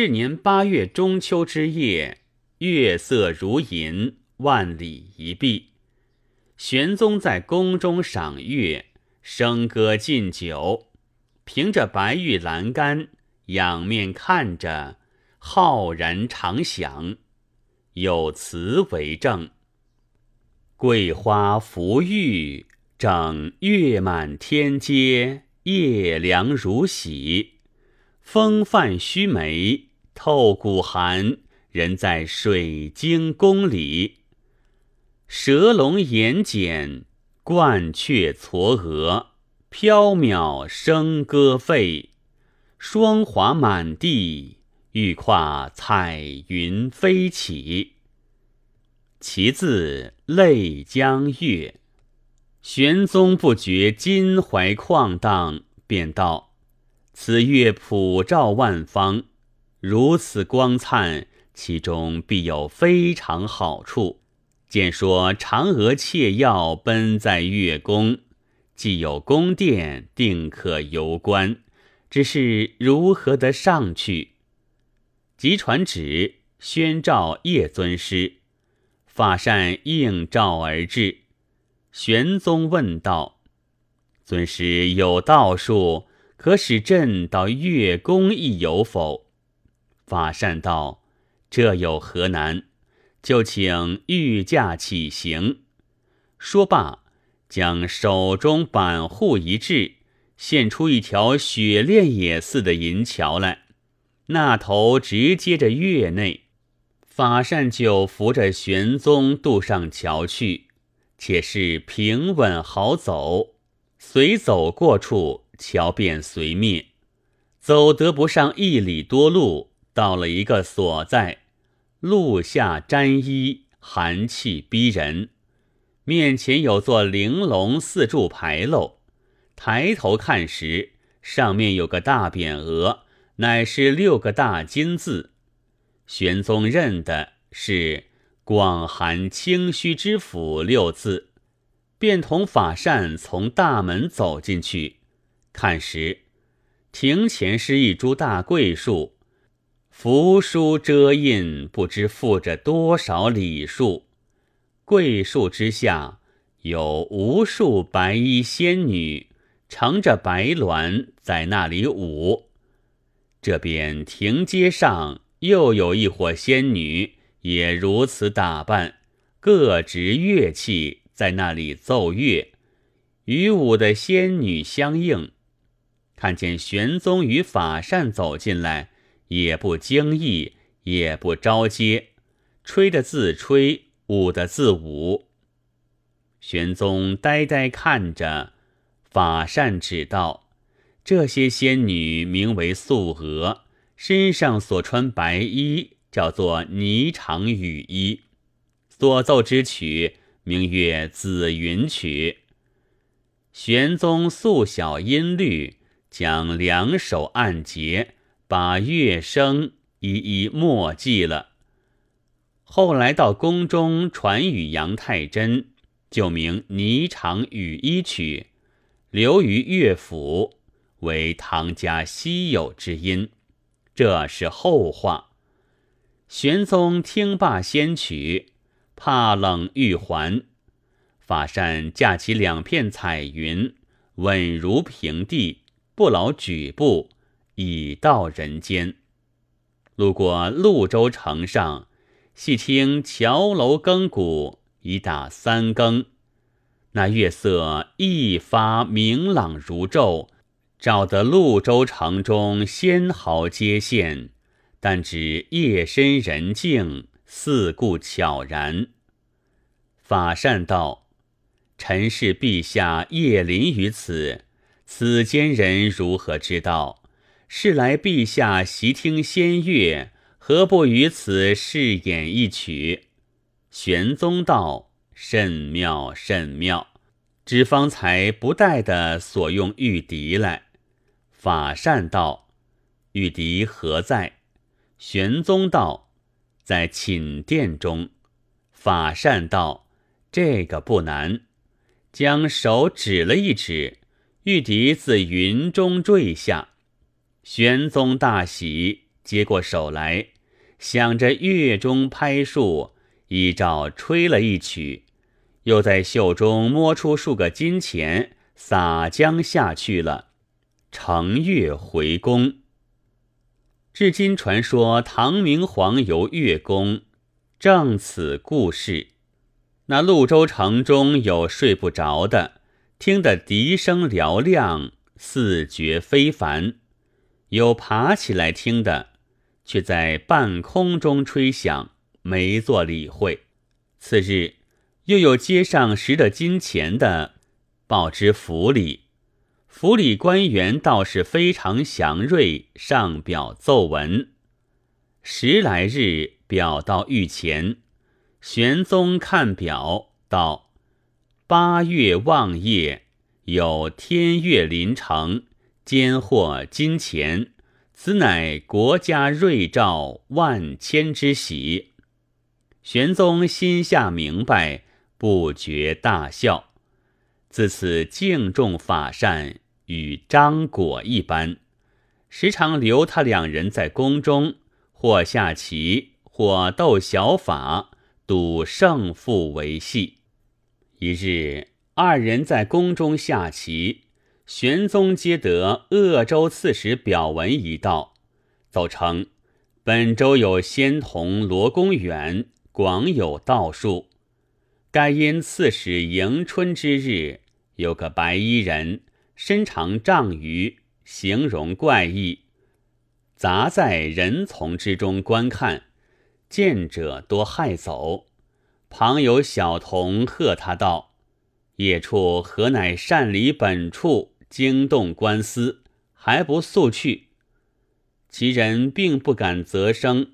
是年八月中秋之夜，月色如银，万里一碧。玄宗在宫中赏月，笙歌敬酒，凭着白玉栏杆，仰面看着，浩然长响。有词为证：桂花浮玉，正月满天阶，夜凉如洗。风泛须眉，透骨寒。人在水晶宫里，蛇龙眼睑，鹳雀嵯峨，缥缈笙歌沸。霜华满地，欲跨彩云飞起。其字泪江月。玄宗不觉襟怀旷荡，便道。此月普照万方，如此光灿，其中必有非常好处。见说嫦娥窃药奔在月宫，既有宫殿，定可游观。只是如何得上去？即传旨宣召叶尊师，法善应召而至。玄宗问道：“尊师有道术？”可使朕到月宫一游否？法善道：“这有何难？就请御驾起行。”说罢，将手中板护一掷，现出一条雪炼也似的银桥来，那头直接着月内。法善就扶着玄宗渡上桥去，且是平稳好走，随走过处。桥便随灭，走得不上一里多路，到了一个所在，露下沾衣，寒气逼人。面前有座玲珑四柱牌楼，抬头看时，上面有个大匾额，乃是六个大金字。玄宗认的是“广寒清虚之府”六字，便同法善从大门走进去。看时，庭前是一株大桂树，扶疏遮印，不知附着多少礼数。桂树之下有无数白衣仙女，乘着白鸾在那里舞。这边亭阶上又有一伙仙女，也如此打扮，各执乐器在那里奏乐，与舞的仙女相应。看见玄宗与法善走进来，也不惊异，也不招接，吹的自吹，舞的自舞。玄宗呆呆看着，法善指道：“这些仙女名为素娥，身上所穿白衣叫做霓裳羽衣，所奏之曲名曰紫云曲。”玄宗素晓音律。将两手按结，把乐声一一默记了。后来到宫中传与杨太真，就名《霓裳羽衣曲》，留于乐府，为唐家稀有之音。这是后话。玄宗听罢仙曲，怕冷欲还，法善架起两片彩云，稳如平地。不劳举步，已到人间。路过潞州城上，细听桥楼更鼓，已打三更。那月色一发明朗如昼，照得潞州城中纤毫皆现。但只夜深人静，四顾悄然。法善道：“臣是陛下夜临于此。”此间人如何知道？是来陛下习听仙乐，何不于此试演一曲？玄宗道：“甚妙，甚妙！只方才不带的所用玉笛来。”法善道：“玉笛何在？”玄宗道：“在寝殿中。”法善道：“这个不难。”将手指了一指。玉笛自云中坠下，玄宗大喜，接过手来，想着月中拍树，依照吹了一曲，又在袖中摸出数个金钱，撒浆下去了，乘月回宫。至今传说唐明皇游月宫，正此故事。那潞州城中有睡不着的，听得笛声嘹亮，似觉非凡；有爬起来听的。却在半空中吹响，没做理会。次日，又有街上拾得金钱的，报知府里。府里官员倒是非常祥瑞，上表奏文。十来日，表到御前，玄宗看表道：八月望夜，有天月临城，兼获金钱。此乃国家瑞兆万千之喜，玄宗心下明白，不觉大笑。自此敬重法善，与张果一般，时常留他两人在宫中，或下棋，或斗小法，赌胜负为戏。一日，二人在宫中下棋。玄宗接得鄂州刺史表文一道，奏称本州有仙童罗公远，广有道术。该因刺史迎春之日，有个白衣人，身长丈余，形容怪异，杂在人丛之中观看，见者多害走。旁有小童喝他道：“野处何乃擅离本处？”惊动官司，还不速去？其人并不敢择声，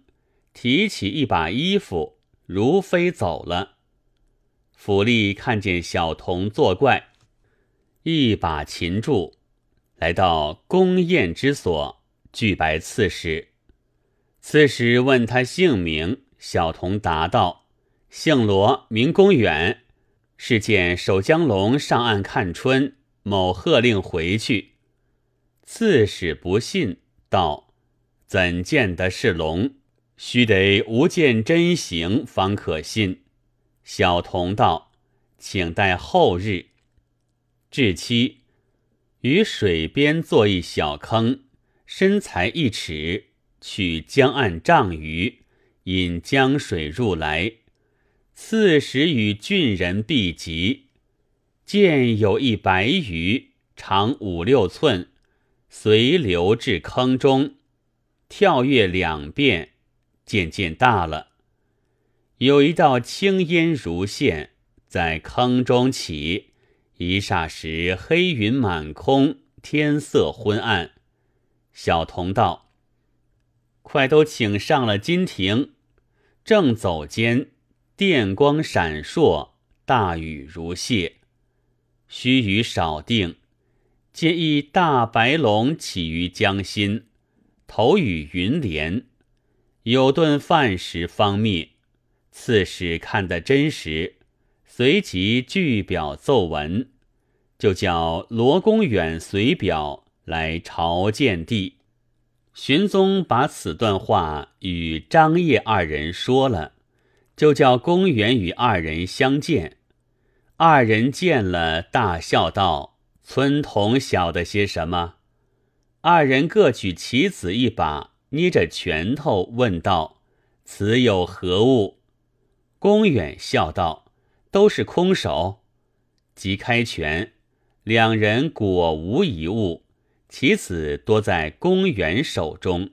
提起一把衣服，如飞走了。府吏看见小童作怪，一把擒住，来到宫宴之所，具白刺史。刺史问他姓名，小童答道：“姓罗，名公远，是见守江龙上岸看春。”某喝令回去，刺史不信，道：“怎见得是龙？须得无见真形，方可信。”小童道：“请待后日。”至期，于水边做一小坑，深才一尺，取江岸丈余，引江水入来。刺史与郡人避疾。见有一白鱼，长五六寸，随流至坑中，跳跃两遍，渐渐大了。有一道青烟如线，在坑中起，一霎时黑云满空，天色昏暗。小童道：“快都请上了金亭。”正走间，电光闪烁，大雨如泻。须臾少定，见一大白龙起于江心，头与云连，有顿饭食方灭。刺史看得真实，随即具表奏文，就叫罗公远随表来朝见帝。玄宗把此段话与张掖二人说了，就叫公远与二人相见。二人见了，大笑道：“村童晓得些什么？”二人各举棋子一把，捏着拳头问道：“此有何物？”公远笑道：“都是空手。”即开拳，两人果无一物，棋子多在公远手中。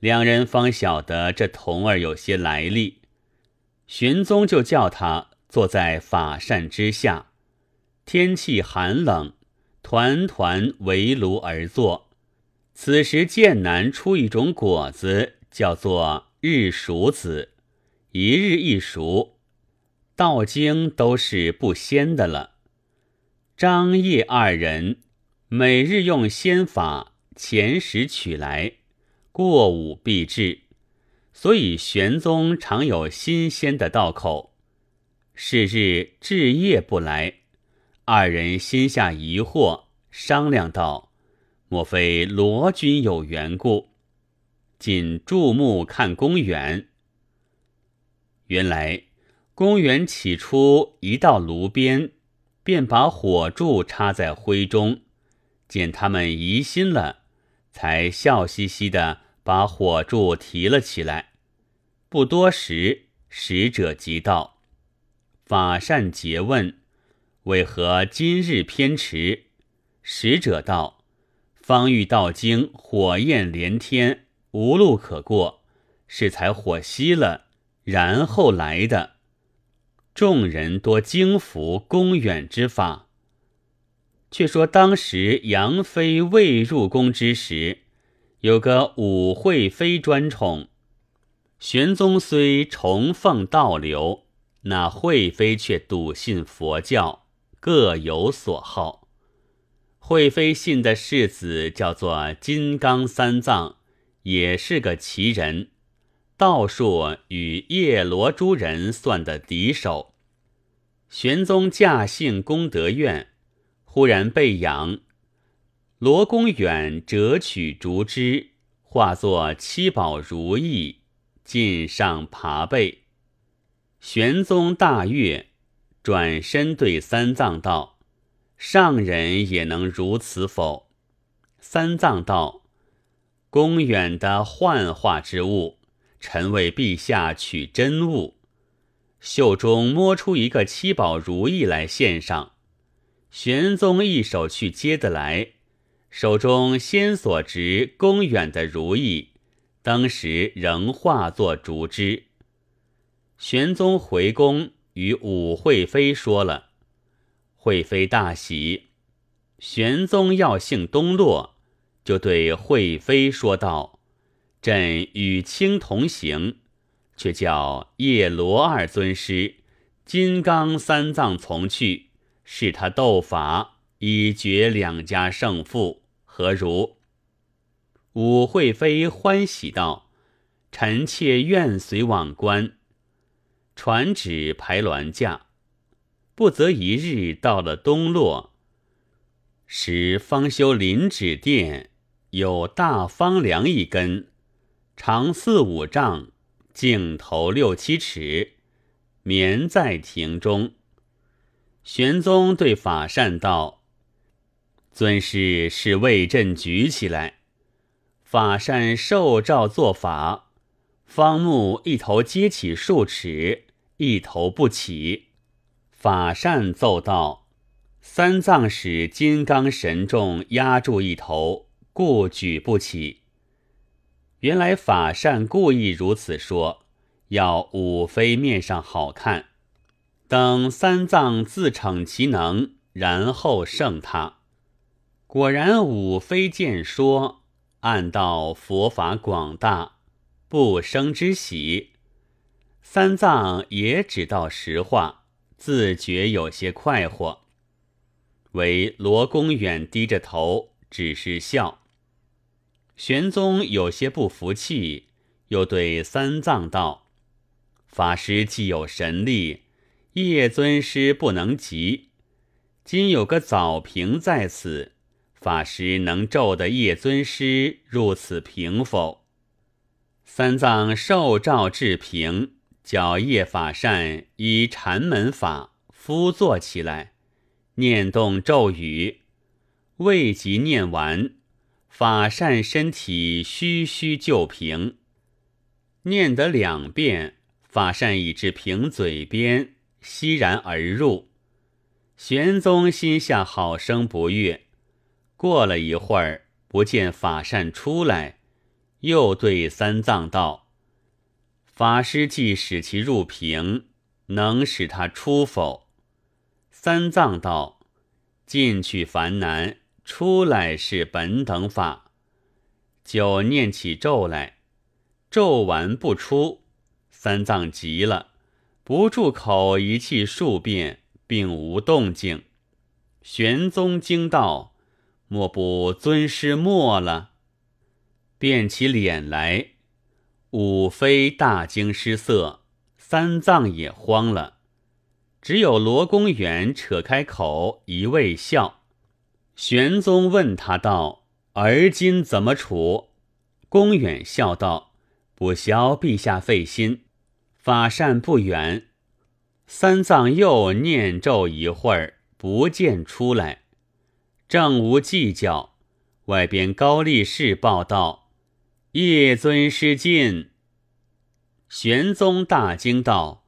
两人方晓得这童儿有些来历。玄宗就叫他。坐在法扇之下，天气寒冷，团团围炉而坐。此时剑南出一种果子，叫做日熟子，一日一熟，道经都是不鲜的了。张掖二人每日用仙法前时取来，过午必至，所以玄宗常有新鲜的道口。是日至夜不来，二人心下疑惑，商量道：“莫非罗君有缘故？”仅注目看公园。原来公园起初一到炉边，便把火柱插在灰中，见他们疑心了，才笑嘻嘻的把火柱提了起来。不多时，使者即到，法善诘问：“为何今日偏迟？”使者道：“方欲到京，火焰连天，无路可过，是才火熄了，然后来的。众人多惊服公远之法。却说当时杨妃未入宫之时，有个武惠妃专宠。”玄宗虽崇奉道流，那惠妃却笃信佛教，各有所好。惠妃信的世子叫做金刚三藏，也是个奇人，道术与叶罗诸人算的敌手。玄宗驾幸功德院，忽然被养，罗公远折取竹枝，化作七宝如意。进上爬背，玄宗大悦，转身对三藏道：“上人也能如此否？”三藏道：“公远的幻化之物，臣为陛下取真物。”袖中摸出一个七宝如意来献上，玄宗一手去接得来，手中先所执公远的如意。当时仍化作竹枝。玄宗回宫，与武惠妃说了，惠妃大喜。玄宗要幸东落，就对惠妃说道：“朕与卿同行，却叫叶罗二尊师、金刚三藏从去，使他斗法，以决两家胜负，何如？”武惠妃欢喜道：“臣妾愿随往观。”传旨排銮驾，不则一日到了东洛，时方修临止殿，有大方梁一根，长四五丈，径头六七尺，眠在庭中。玄宗对法善道：“尊师是为朕举起来。”法善受诏作法，方木一头接起数尺，一头不起。法善奏道：“三藏使金刚神众压住一头，故举不起。”原来法善故意如此说，要五妃面上好看。等三藏自逞其能，然后胜他。果然五妃见说。暗道佛法广大，不生之喜。三藏也只道实话，自觉有些快活。唯罗公远低着头，只是笑。玄宗有些不服气，又对三藏道：“法师既有神力，叶尊师不能及。今有个枣瓶在此。”法师能咒得叶尊师入此瓶否？三藏受诏至平，叫叶法善以禅门法敷坐起来，念动咒语。未及念完，法善身体虚虚就平。念得两遍，法善已至瓶嘴边，熙然而入。玄宗心下好生不悦。过了一会儿，不见法善出来，又对三藏道：“法师既使其入瓶，能使他出否？”三藏道：“进去烦难，出来是本等法。”就念起咒来，咒完不出，三藏急了，不住口一气数遍，并无动静。玄宗惊道。莫不尊师没了？变起脸来，武妃大惊失色，三藏也慌了。只有罗公远扯开口，一味笑。玄宗问他道：“而今怎么处？”公远笑道：“不消陛下费心，法善不远。”三藏又念咒一会儿，不见出来，正无计较。外边高力士报道：“叶尊师进。”玄宗大惊道：“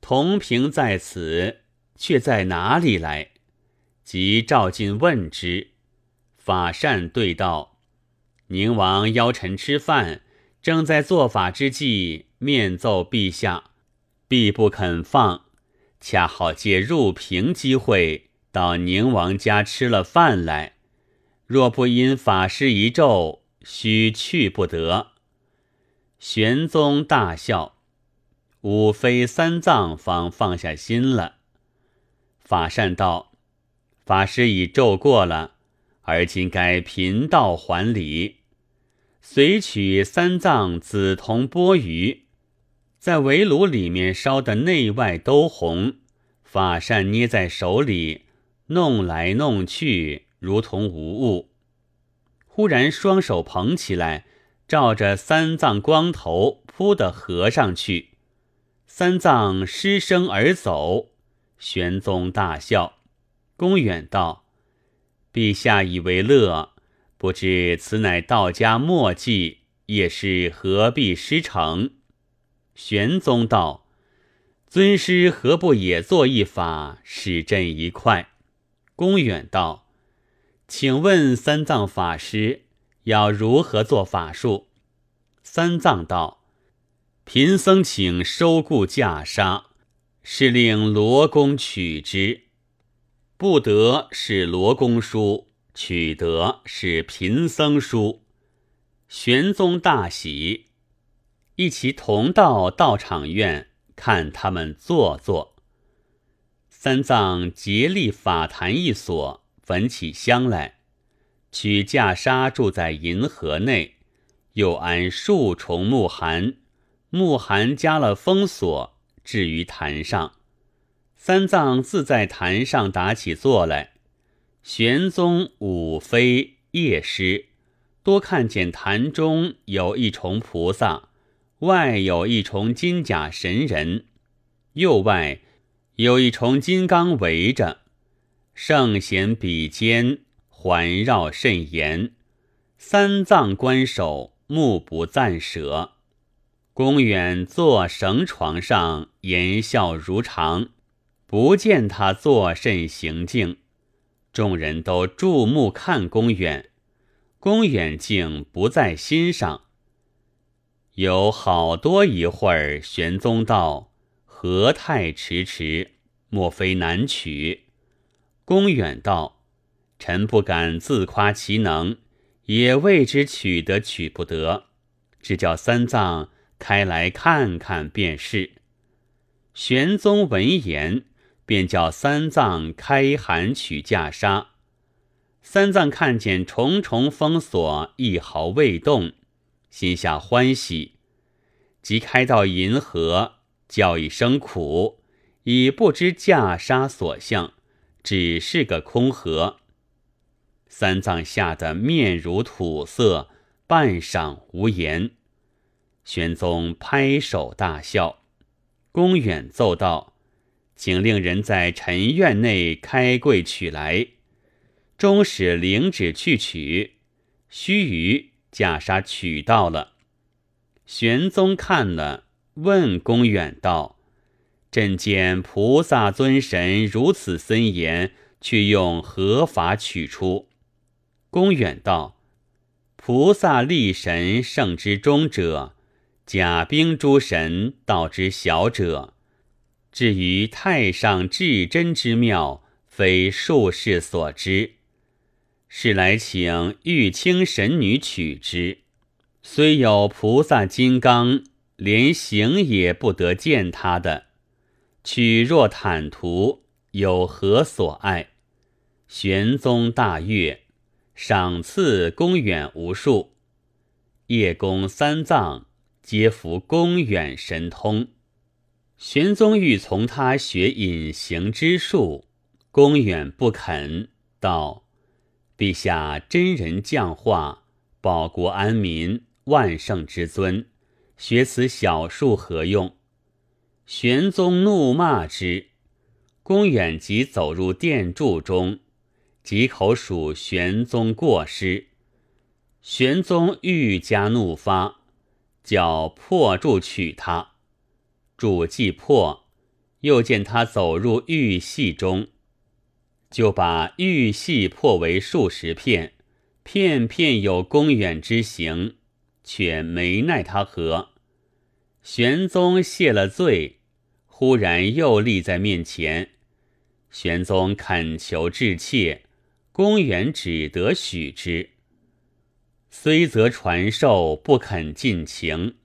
同平在此，却在哪里来？”即召进问之。法善对道：“宁王邀臣吃饭，正在做法之际，面奏陛下，必不肯放。恰好借入平机会，到宁王家吃了饭来。若不因法师一咒，须去不得。”玄宗大笑，吾非三藏方放下心了。法善道：“法师已咒过了。”而今该贫道还礼，随取三藏紫铜钵盂，在围炉里面烧得内外都红。法善捏在手里，弄来弄去，如同无物。忽然双手捧起来，照着三藏光头扑的合上去。三藏失声而走。玄宗大笑，公远道。陛下以为乐，不知此乃道家墨迹，也是何必失诚？玄宗道：“尊师何不也做一法，使朕一快？”公远道：“请问三藏法师要如何做法术？”三藏道：“贫僧请收故袈裟，是令罗公取之。”不得是罗公书，取得是贫僧书。玄宗大喜，一齐同到道场院看他们坐坐。三藏竭力法坛一所，焚起香来，取袈裟住在银河内，又安数重木函，木函加了封锁，置于坛上。三藏自在坛上打起坐来，玄宗、五妃、夜师多看见坛中有一重菩萨，外有一重金甲神人，右外有一重金刚围着，圣贤比肩环绕甚严。三藏观首，目不暂舍。公远坐绳床上，言笑如常。不见他作甚行径，众人都注目看公远，公远竟不在心上。有好多一会儿，玄宗道：“何太迟迟？莫非难取？”公远道：“臣不敢自夸其能，也未知取得取不得，只叫三藏开来看看便是。”玄宗闻言。便叫三藏开函取袈裟。三藏看见重重封锁，一毫未动，心下欢喜，即开到银河，叫一声苦，已不知袈裟所向，只是个空盒。三藏吓得面如土色，半晌无言。玄宗拍手大笑，公远奏道。请令人在陈院内开柜取来，终使领旨去取。须臾，袈裟取到了。玄宗看了，问公远道：“朕见菩萨尊神如此森严，却用何法取出？”公远道：“菩萨立神圣之中者，甲兵诸神道之小者。”至于太上至真之妙，非术士所知。是来请玉清神女取之，虽有菩萨金刚，连行也不得见他的。取若坦途，有何所碍？玄宗大悦，赏赐公远无数。叶公三藏皆服公远神通。玄宗欲从他学隐形之术，公远不肯，道：“陛下真人降化，保国安民，万圣之尊，学此小术何用？玄宗怒骂之，公远即走入殿柱中，即口数玄宗过失。玄宗愈加怒发，叫破柱取他。柱既破，又见他走入玉隙中，就把玉隙破为数十片，片片有公远之形，却没奈他何。玄宗谢了罪，忽然又立在面前，玄宗恳求至切，公远只得许之。虽则传授不肯尽情，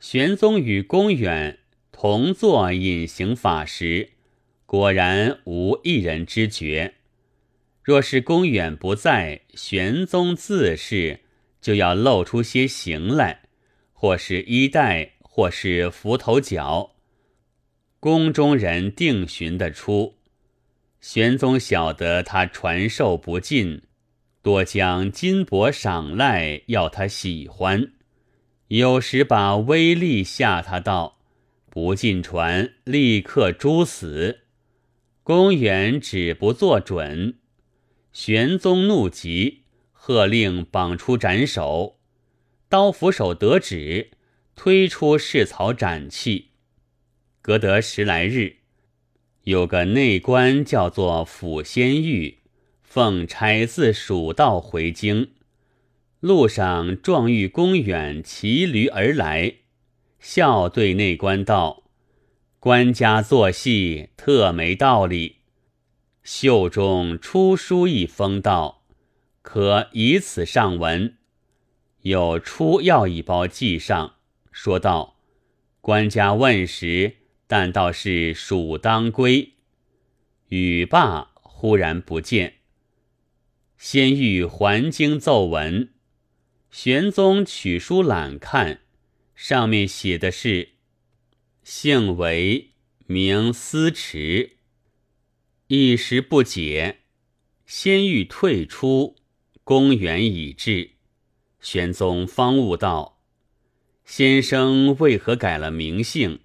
玄宗与公远同坐隐形法时，果然无一人知觉。若是公远不在，玄宗自是就要露出些形来，或是衣带，或是扶头角，宫中人定寻得出。玄宗晓得他传授不尽。多将金帛赏赖，要他喜欢；有时把威力吓他道：“不进传，立刻诛死。”公远只不做准。玄宗怒极，喝令绑出斩首。刀斧手得旨，推出市草斩气。隔得十来日，有个内官叫做府仙玉。奉差自蜀道回京，路上撞遇公远骑驴而来，笑对内官道：“官家做戏特没道理。”袖中出书一封道：“可以此上文。”有出药一包记上，说道：“官家问时，但道是蜀当归。”语罢，忽然不见。先欲还经奏闻，玄宗取书览看，上面写的是：“姓韦，名思迟。”一时不解。先欲退出，公元已至，玄宗方悟道：“先生为何改了名姓？”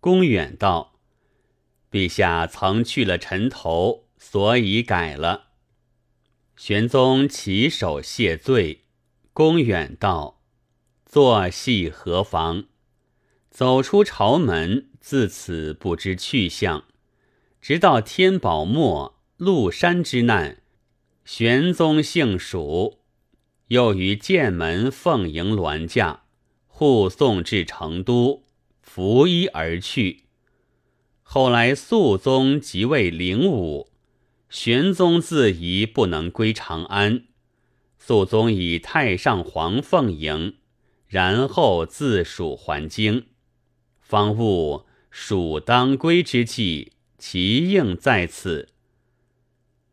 公远道：“陛下曾去了陈头，所以改了。”玄宗起手谢罪，公远道：“坐戏何妨？”走出朝门，自此不知去向。直到天宝末，麓山之难，玄宗幸蜀，又于剑门奉迎銮驾，护送至成都，拂衣而去。后来肃宗即位灵武。玄宗自疑不能归长安，肃宗以太上皇奉迎，然后自蜀还京，方悟蜀当归之际，其应在此。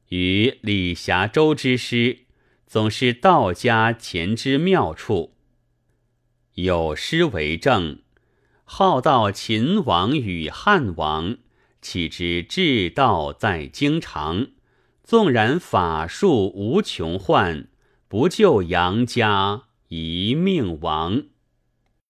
与李霞州之诗，总是道家前之妙处。有诗为证：号道秦王与汉王。岂知至道在京城，纵然法术无穷幻，不救杨家一命亡。